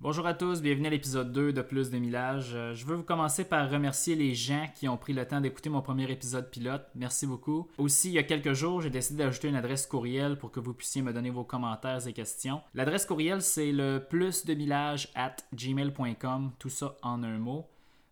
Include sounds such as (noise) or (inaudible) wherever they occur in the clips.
Bonjour à tous, bienvenue à l'épisode 2 de Plus de Millage. Euh, Je veux vous commencer par remercier les gens qui ont pris le temps d'écouter mon premier épisode pilote. Merci beaucoup. Aussi, il y a quelques jours, j'ai décidé d'ajouter une adresse courriel pour que vous puissiez me donner vos commentaires et questions. L'adresse courriel, c'est le plus de millage at gmail.com, tout ça en un mot.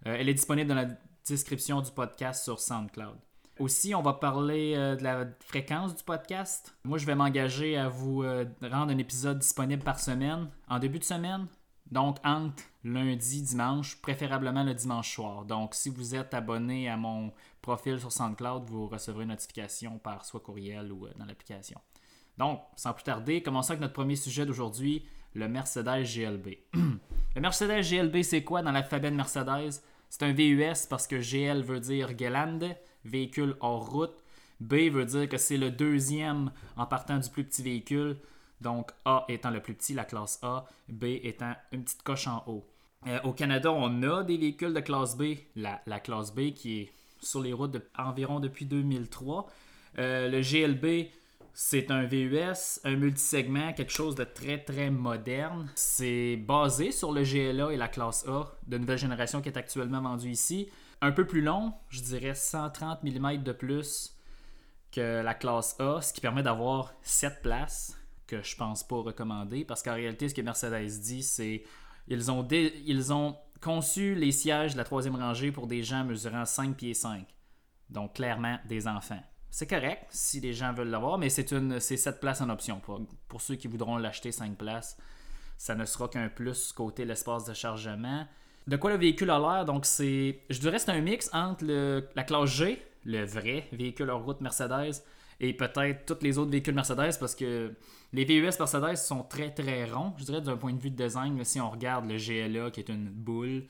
Euh, elle est disponible dans la description du podcast sur SoundCloud. Aussi, on va parler euh, de la fréquence du podcast. Moi, je vais m'engager à vous euh, rendre un épisode disponible par semaine, en début de semaine. Donc, entre lundi, dimanche, préférablement le dimanche soir. Donc, si vous êtes abonné à mon profil sur SoundCloud, vous recevrez une notification par soit courriel ou euh, dans l'application. Donc, sans plus tarder, commençons avec notre premier sujet d'aujourd'hui, le Mercedes GLB. (clears throat) le Mercedes GLB, c'est quoi dans l'alphabet de Mercedes? C'est un VUS parce que GL veut dire Gelande, véhicule hors route. B veut dire que c'est le deuxième en partant du plus petit véhicule. Donc A étant le plus petit, la classe A, B étant une petite coche en haut. Euh, au Canada, on a des véhicules de classe B, la, la classe B qui est sur les routes environ depuis 2003. Euh, le GLB, c'est un VUS, un multisegment, quelque chose de très très moderne. C'est basé sur le GLA et la classe A de nouvelle génération qui est actuellement vendu ici. Un peu plus long, je dirais 130 mm de plus que la classe A, ce qui permet d'avoir 7 places que je pense pas recommander parce qu'en réalité, ce que Mercedes dit, c'est ils ont, conçu les sièges de la troisième rangée pour des gens mesurant 5 pieds 5. Donc, clairement, des enfants. C'est correct si les gens veulent l'avoir, mais c'est une c'est 7 places en option. Pour, pour ceux qui voudront l'acheter 5 places, ça ne sera qu'un plus côté l'espace de chargement. De quoi le véhicule a l'air Donc, c'est. Je dirais c'est un mix entre la classe G, le vrai véhicule hors route Mercedes, et peut-être tous les autres véhicules Mercedes, parce que les VUS Mercedes sont très très ronds, je dirais, d'un point de vue de design. si on regarde le GLA qui est une boule,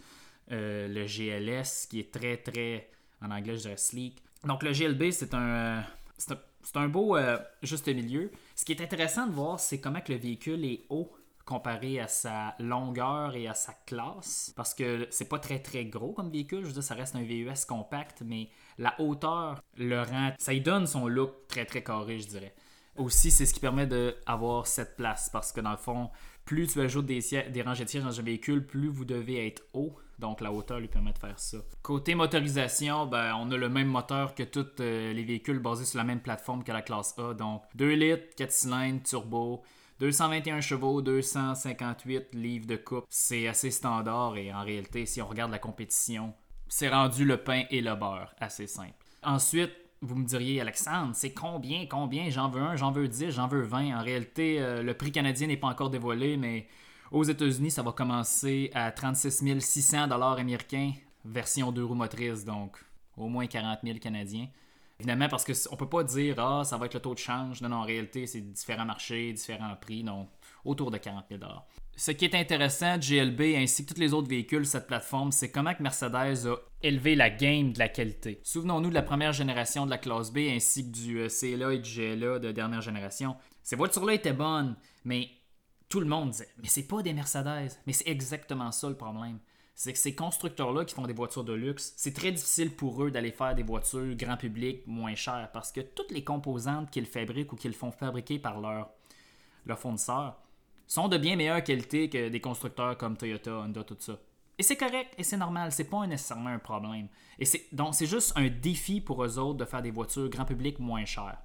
euh, le GLS qui est très très. En anglais, je dirais sleek. Donc, le GLB, c'est un. c'est un, un beau euh, juste milieu. Ce qui est intéressant de voir, c'est comment le véhicule est haut comparé à sa longueur et à sa classe. Parce que c'est pas très très gros comme véhicule. Je veux dire, ça reste un VUS compact, mais la hauteur le rend. Ça lui donne son look très très carré, je dirais. Aussi, c'est ce qui permet d'avoir cette place. Parce que dans le fond, plus tu ajoutes des, des rangées de sièges dans un véhicule, plus vous devez être haut. Donc la hauteur lui permet de faire ça. Côté motorisation, ben, on a le même moteur que tous euh, les véhicules basés sur la même plateforme que la classe A. Donc 2 litres, 4 cylindres, turbo. 221 chevaux, 258 livres de coupe, c'est assez standard et en réalité, si on regarde la compétition, c'est rendu le pain et le beurre, assez simple. Ensuite, vous me diriez, Alexandre, c'est combien, combien? J'en veux un, j'en veux 10, j'en veux 20. En réalité, euh, le prix canadien n'est pas encore dévoilé, mais aux États-Unis, ça va commencer à 36 600 dollars américains, version deux roues motrices, donc au moins 40 000 canadiens. Évidemment, parce qu'on peut pas dire ah ça va être le taux de change. Non, non, en réalité, c'est différents marchés, différents prix, donc autour de 40 000 Ce qui est intéressant de GLB ainsi que tous les autres véhicules cette plateforme, c'est comment que Mercedes a élevé la game de la qualité. Souvenons-nous de la première génération de la classe B ainsi que du euh, CLA et du GLA de dernière génération. Ces voitures-là étaient bonnes, mais tout le monde disait mais c'est pas des Mercedes. Mais c'est exactement ça le problème. C'est que ces constructeurs-là qui font des voitures de luxe, c'est très difficile pour eux d'aller faire des voitures grand public moins chères parce que toutes les composantes qu'ils fabriquent ou qu'ils font fabriquer par leur, leur fournisseur sont de bien meilleure qualité que des constructeurs comme Toyota, Honda, tout ça. Et c'est correct et c'est normal, c'est pas nécessairement un problème. Et c'est donc c'est juste un défi pour eux autres de faire des voitures grand public moins chères.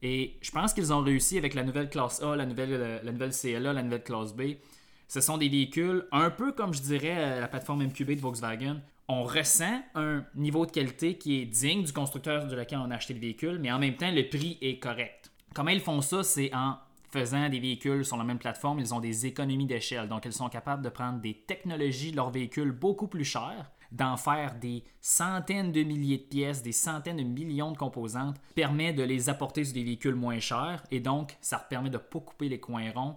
Et je pense qu'ils ont réussi avec la nouvelle classe A, la la nouvelle CLA, la nouvelle classe B. Ce sont des véhicules un peu comme je dirais euh, la plateforme MQB de Volkswagen. On ressent un niveau de qualité qui est digne du constructeur de lequel on a acheté le véhicule, mais en même temps, le prix est correct. Comment ils font ça, c'est en faisant des véhicules sur la même plateforme, ils ont des économies d'échelle. Donc, ils sont capables de prendre des technologies de leurs véhicules beaucoup plus chères, d'en faire des centaines de milliers de pièces, des centaines de millions de composantes, permet de les apporter sur des véhicules moins chers et donc ça permet de ne pas couper les coins ronds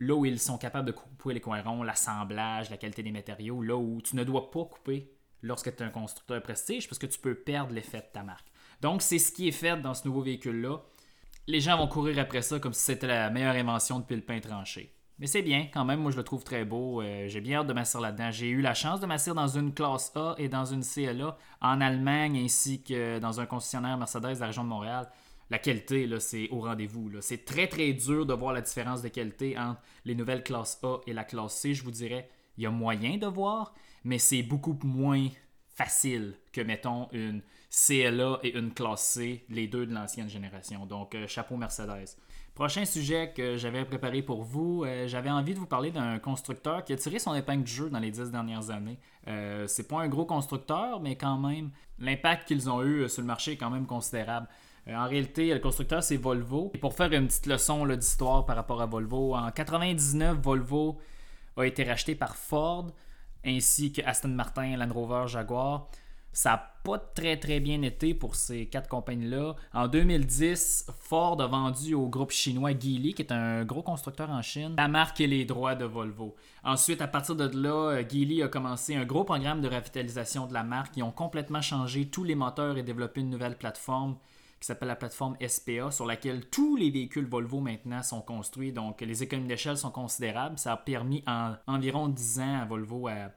là où ils sont capables de couper les coins ronds, l'assemblage, la qualité des matériaux, là où tu ne dois pas couper lorsque tu es un constructeur prestige parce que tu peux perdre l'effet de ta marque. Donc, c'est ce qui est fait dans ce nouveau véhicule-là. Les gens vont courir après ça comme si c'était la meilleure invention depuis le pain tranché. Mais c'est bien, quand même, moi je le trouve très beau. Euh, j'ai bien hâte de m'asseoir là-dedans. J'ai eu la chance de m'asseoir dans une classe A et dans une CLA en Allemagne ainsi que dans un concessionnaire Mercedes de la région de Montréal. La qualité, c'est au rendez-vous. C'est très, très dur de voir la différence de qualité entre les nouvelles classes A et la classe C. Je vous dirais, il y a moyen de voir, mais c'est beaucoup moins facile que, mettons, une CLA et une classe C, les deux de l'ancienne génération. Donc, euh, chapeau Mercedes. Prochain sujet que j'avais préparé pour vous, euh, j'avais envie de vous parler d'un constructeur qui a tiré son épingle du jeu dans les dix dernières années. Euh, c'est pas un gros constructeur, mais quand même, l'impact qu'ils ont eu sur le marché est quand même considérable. En réalité, le constructeur, c'est Volvo. Et pour faire une petite leçon d'histoire par rapport à Volvo, en 99, Volvo a été racheté par Ford ainsi que Aston Martin, Land Rover, Jaguar. Ça n'a pas très très bien été pour ces quatre compagnies-là. En 2010, Ford a vendu au groupe chinois Geely, qui est un gros constructeur en Chine, la marque et les droits de Volvo. Ensuite, à partir de là, Geely a commencé un gros programme de revitalisation de la marque. Ils ont complètement changé tous les moteurs et développé une nouvelle plateforme qui s'appelle la plateforme SPA, sur laquelle tous les véhicules Volvo maintenant sont construits. Donc, les économies d'échelle sont considérables. Ça a permis en environ 10 ans à Volvo à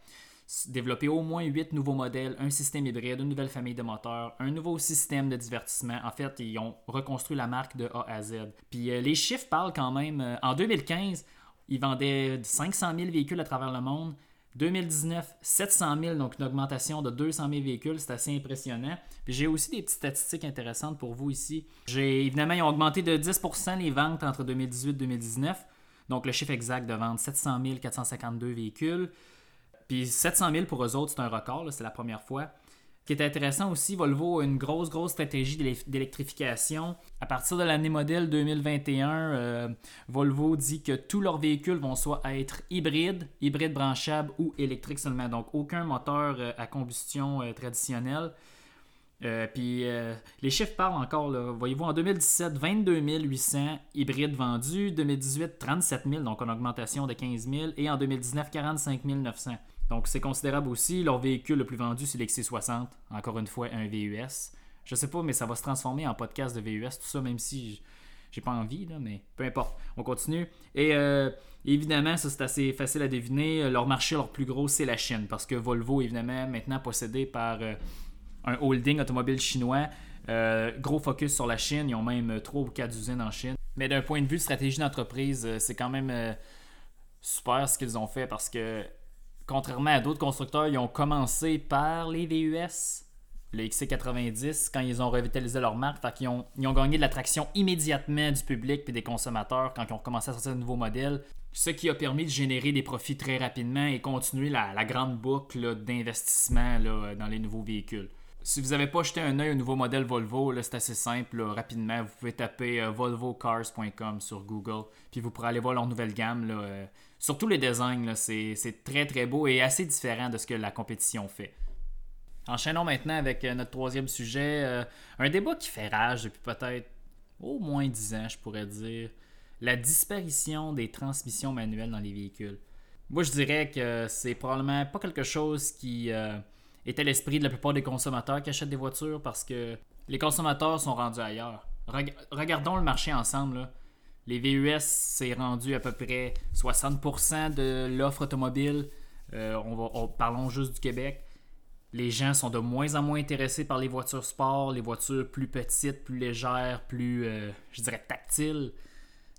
développer au moins 8 nouveaux modèles, un système hybride, une nouvelle famille de moteurs, un nouveau système de divertissement. En fait, ils ont reconstruit la marque de A à Z. Puis euh, les chiffres parlent quand même. Euh, en 2015, ils vendaient 500 000 véhicules à travers le monde. 2019, 700 000, donc une augmentation de 200 000 véhicules, c'est assez impressionnant. Puis j'ai aussi des petites statistiques intéressantes pour vous ici. J'ai évidemment, ils ont augmenté de 10% les ventes entre 2018 et 2019. Donc le chiffre exact de vente, 700 452 véhicules. Puis 700 000 pour eux autres, c'est un record, c'est la première fois. Ce qui est intéressant aussi, Volvo a une grosse, grosse stratégie d'électrification. À partir de l'année modèle 2021, euh, Volvo dit que tous leurs véhicules vont soit être hybrides, hybrides branchables ou électriques seulement. Donc, aucun moteur euh, à combustion euh, traditionnelle. puis les chiffres parlent encore. Voyez-vous, en 2017, 22 800 hybrides vendus. 2018, 37 000, donc une augmentation de 15 000. Et en 2019, 45 900. Donc c'est considérable aussi. Leur véhicule le plus vendu, c'est l'XC60. Encore une fois, un VUS. Je sais pas, mais ça va se transformer en podcast de VUS, tout ça, même si j'ai pas envie, là, mais peu importe. On continue. Et euh, évidemment, ça c'est assez facile à deviner. Leur marché, leur plus gros, c'est la Chine. Parce que Volvo, évidemment, maintenant possédé par euh, un holding automobile chinois. Euh, gros focus sur la Chine. Ils ont même trois ou quatre usines en Chine. Mais d'un point de vue de stratégie d'entreprise, c'est quand même super ce qu'ils ont fait parce que contrairement à d'autres constructeurs, ils ont commencé par les VUS, le XC90, quand ils ont revitalisé leur marque. Fait ont, ils ont gagné de l'attraction immédiatement du public et des consommateurs quand ils ont commencé à sortir de nouveaux modèles. Ce qui a permis de générer des profits très rapidement et continuer la, grande boucle d'investissement dans les nouveaux véhicules. Si vous n'avez pas jeté un œil au nouveau modèle Volvo, c'est assez simple. rapidement, vous pouvez taper euh, volvocars.com sur Google, puis vous pourrez aller voir leur nouvelle gamme. Euh, surtout les designs, c'est très très beau et assez différent de ce que la compétition fait. Enchaînons maintenant avec euh, notre troisième sujet. un débat qui fait rage depuis peut-être au moins 10 ans, je pourrais dire. La disparition des transmissions manuelles dans les véhicules. Moi, je dirais que c'est probablement pas quelque chose qui à l'esprit de la plupart des consommateurs qui achètent des voitures parce que les consommateurs sont rendus ailleurs. regardons le marché ensemble. Les VUS, c'est rendu à peu près 60% de l'offre automobile. Euh, on parlons juste du Québec. Les gens sont de moins en moins intéressés par les voitures sport, les voitures plus petites, plus légères, plus, euh, je dirais, tactiles.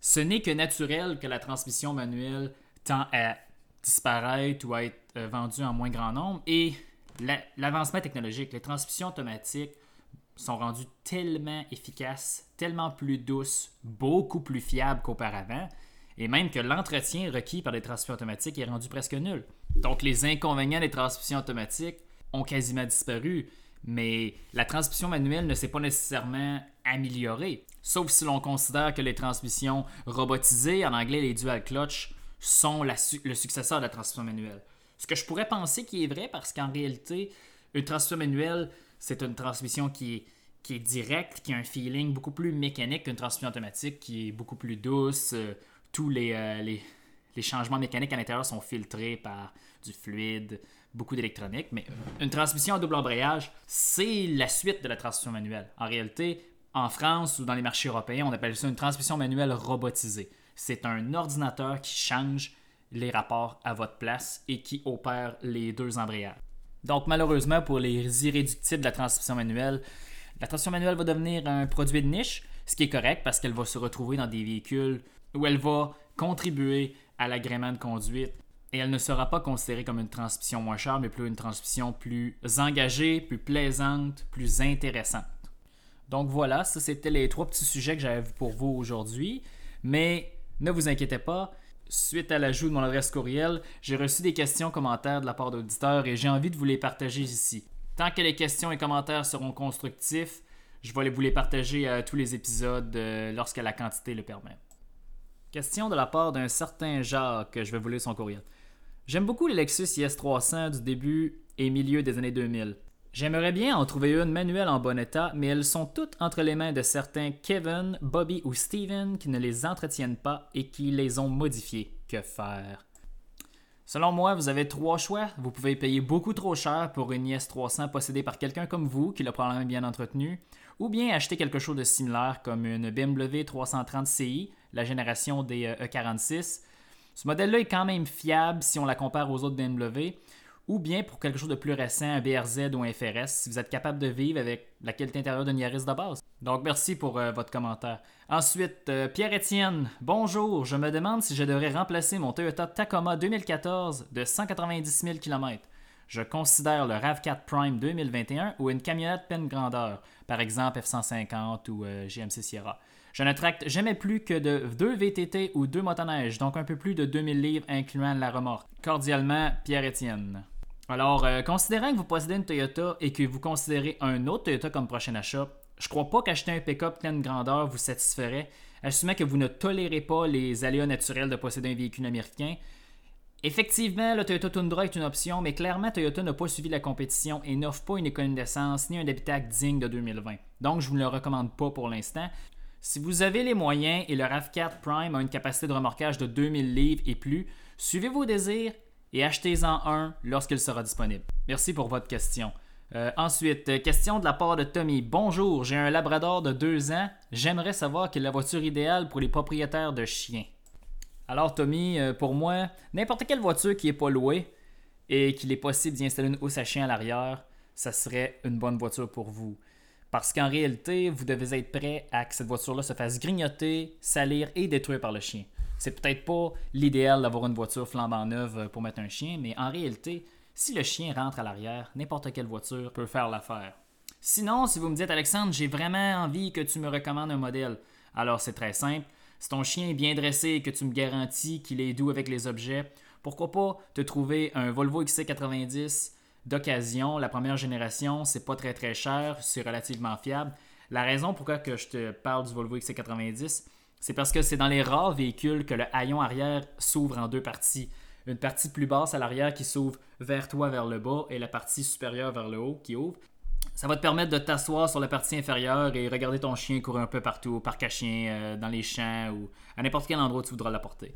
Ce n'est que naturel que la transmission manuelle tend à disparaître ou à être euh, vendue en moins grand nombre. Et l'avancement technologique, les transmissions automatiques sont rendues tellement efficaces, tellement plus douces, beaucoup plus fiables qu'auparavant, et même que l'entretien requis par les transmissions automatiques est rendu presque nul. Donc les inconvénients des transmissions automatiques ont quasiment disparu, mais la transmission manuelle ne s'est pas nécessairement améliorée, sauf si l'on considère que les transmissions robotisées, en anglais les dual clutch, sont le successeur de la transmission manuelle. Ce que je pourrais penser qui est vrai parce qu'en réalité, une transmission manuelle, c'est une transmission qui est, directe, qui a un feeling beaucoup plus mécanique qu'une transmission automatique qui est beaucoup plus douce. Euh, tous euh, les, changements mécaniques à l'intérieur sont filtrés par du fluide, beaucoup d'électronique. Mais une transmission à double embrayage, c'est la suite de la transmission manuelle. En réalité, en France ou dans les marchés européens, on appelle ça une transmission manuelle robotisée. C'est un ordinateur qui change les rapports à votre place et qui opère les deux embrayages. Donc malheureusement pour les irréductibles de la transmission manuelle, la transmission manuelle va devenir un produit de niche. ce qui est correct parce qu'elle va se retrouver dans des véhicules où elle va contribuer à l'agrément de conduite et elle ne sera pas considérée comme une transmission moins chère, mais plus une transmission plus engagée, plus plaisante, plus intéressante. Donc voilà, ça c'était les trois petits sujets que j'avais pour vous aujourd'hui. Mais ne vous inquiétez pas, suite à l'ajout de mon adresse courriel, j'ai reçu des questions, commentaires de la part d'auditeurs et j'ai envie de vous les partager ici. Tant que les questions et commentaires seront constructifs, je vais vous les partager à tous les épisodes euh, lorsque la quantité le permet. Question de la part d'un certain Jacques, je vais vous lire son courriel. J'aime beaucoup les Lexus IS300 du début et milieu des années 2000. J'aimerais bien en trouver une manuelle en bon état, mais elles sont toutes entre les mains de certains Kevin, Bobby ou Steven qui ne les entretiennent pas et qui les ont modifiées. Que faire? Selon moi, vous avez trois choix. Vous pouvez payer beaucoup trop cher pour une IS300 possédée par quelqu'un comme vous qui l'a probablement bien entretenu, ou bien acheter quelque chose de similaire comme une BMW 330 Ci, la génération des E46. Euh, e Ce modèle-là est quand même fiable si on la compare aux autres BMW, ou bien pour quelque chose de plus récent, un BRZ ou un FRS, si vous êtes capable de vivre avec la qualité intérieure d'une Yaris de base. Donc merci pour euh, votre commentaire. Ensuite, euh, Pierre-Étienne, bonjour, je me demande si je devrais remplacer mon Toyota Tacoma 2014 de 190 000 km. Je considère le RAV4 Prime 2021 ou une camionnette pleine grandeur, par exemple F-150 ou euh, GMC Sierra. Je ne tracte jamais plus que de 2 VTT ou 2 motoneiges, donc un peu plus de 2000 livres incluant la remorque. Cordialement, Pierre-Étienne. Alors, euh, considérant que vous possédez une Toyota et que vous considérez un autre Toyota comme prochain achat, je crois pas qu'acheter un pick-up pleine grandeur vous satisferait, assumant que vous ne tolérez pas les aléas naturels de posséder un véhicule américain. Effectivement, le Toyota Tundra est une option, mais clairement, Toyota n'a pas suivi la compétition et n'offre pas une économie d'essence ni un habitacle digne de 2020. Donc, je ne vous le recommande pas pour l'instant. Si vous avez les moyens et le RAV4 Prime a une capacité de remorquage de 2000 livres et plus, suivez vos désirs et achetez-en un lorsqu'il sera disponible. Merci pour votre question. Euh, ensuite, euh, question de la part de Tommy. Bonjour, j'ai un Labrador de 2 ans. J'aimerais savoir quelle est la voiture idéale pour les propriétaires de chiens. Alors Tommy, euh, pour moi, n'importe quelle voiture qui n'est pas louée et qu'il est possible d'y installer une housse à chien à l'arrière, ça serait une bonne voiture pour vous. Parce qu'en réalité, vous devez être prêt à que cette voiture-là se fasse grignoter, salir et détruire par le chien. C'est peut-être pas l'idéal d'avoir une voiture flambant neuve pour mettre un chien, mais en réalité, si le chien rentre à l'arrière, n'importe quelle voiture peut faire l'affaire. Sinon, si vous me dites Alexandre, j'ai vraiment envie que tu me recommandes un modèle, alors c'est très simple. Si ton chien est bien dressé et que tu me garantis qu'il est doux avec les objets, pourquoi pas te trouver un Volvo XC90 d'occasion, la première génération, c'est pas très très cher, c'est relativement fiable. La raison pourquoi que je te parle du Volvo XC90, c'est parce que c'est dans les rares véhicules que le haillon arrière s'ouvre en deux parties. Une partie plus basse à l'arrière qui s'ouvre vers toi vers le bas et la partie supérieure vers le haut qui ouvre. Ça va te permettre de t'asseoir sur la partie inférieure et regarder ton chien courir un peu partout, au parc à euh, dans les champs ou à n'importe quel endroit où tu voudras l'apporter.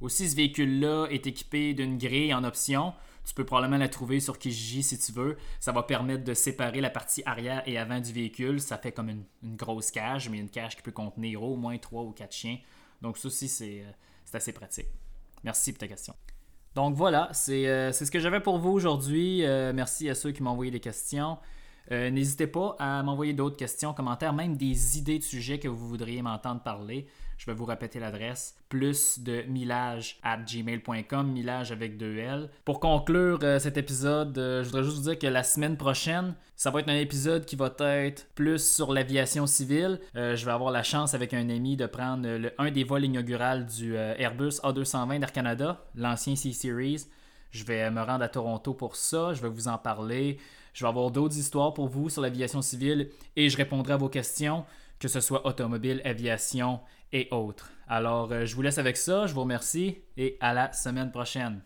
Aussi, ce véhicule-là est équipé d'une grille en option tu peux probablement la trouver sur Kijiji si tu veux. Ça va permettre de séparer la partie arrière et avant du véhicule. Ça fait comme une, grosse cage, mais une cage qui peut contenir au moins 3 ou 4 chiens. Donc ça aussi, euh, c'est assez pratique. Merci pour ta question. Donc voilà, c'est euh, ce que j'avais pour vous aujourd'hui. Euh, merci à ceux qui m'ont envoyé des questions. N'hésitez pas à m'envoyer d'autres questions, commentaires, même des idées de sujets que vous voudriez m'entendre parler. Je vais vous répéter l'adresse. Plus de millage at gmail.com, millage avec deux L. Pour conclure euh, cet épisode, euh, je voudrais juste vous dire que la semaine prochaine, ça va être un épisode qui va être plus sur l'aviation civile. Euh, je vais avoir la chance avec un ami de prendre le, un des vols inauguraux du Airbus A220 d'Air Canada, l'ancien C-Series. Je vais me rendre à Toronto pour ça. Je vais vous en parler. Je vais avoir d'autres histoires pour vous sur l'aviation civile et je répondrai à vos questions, que ce soit automobile, aviation et autres. Alors, euh, je vous laisse avec ça. Je vous remercie et à la semaine prochaine.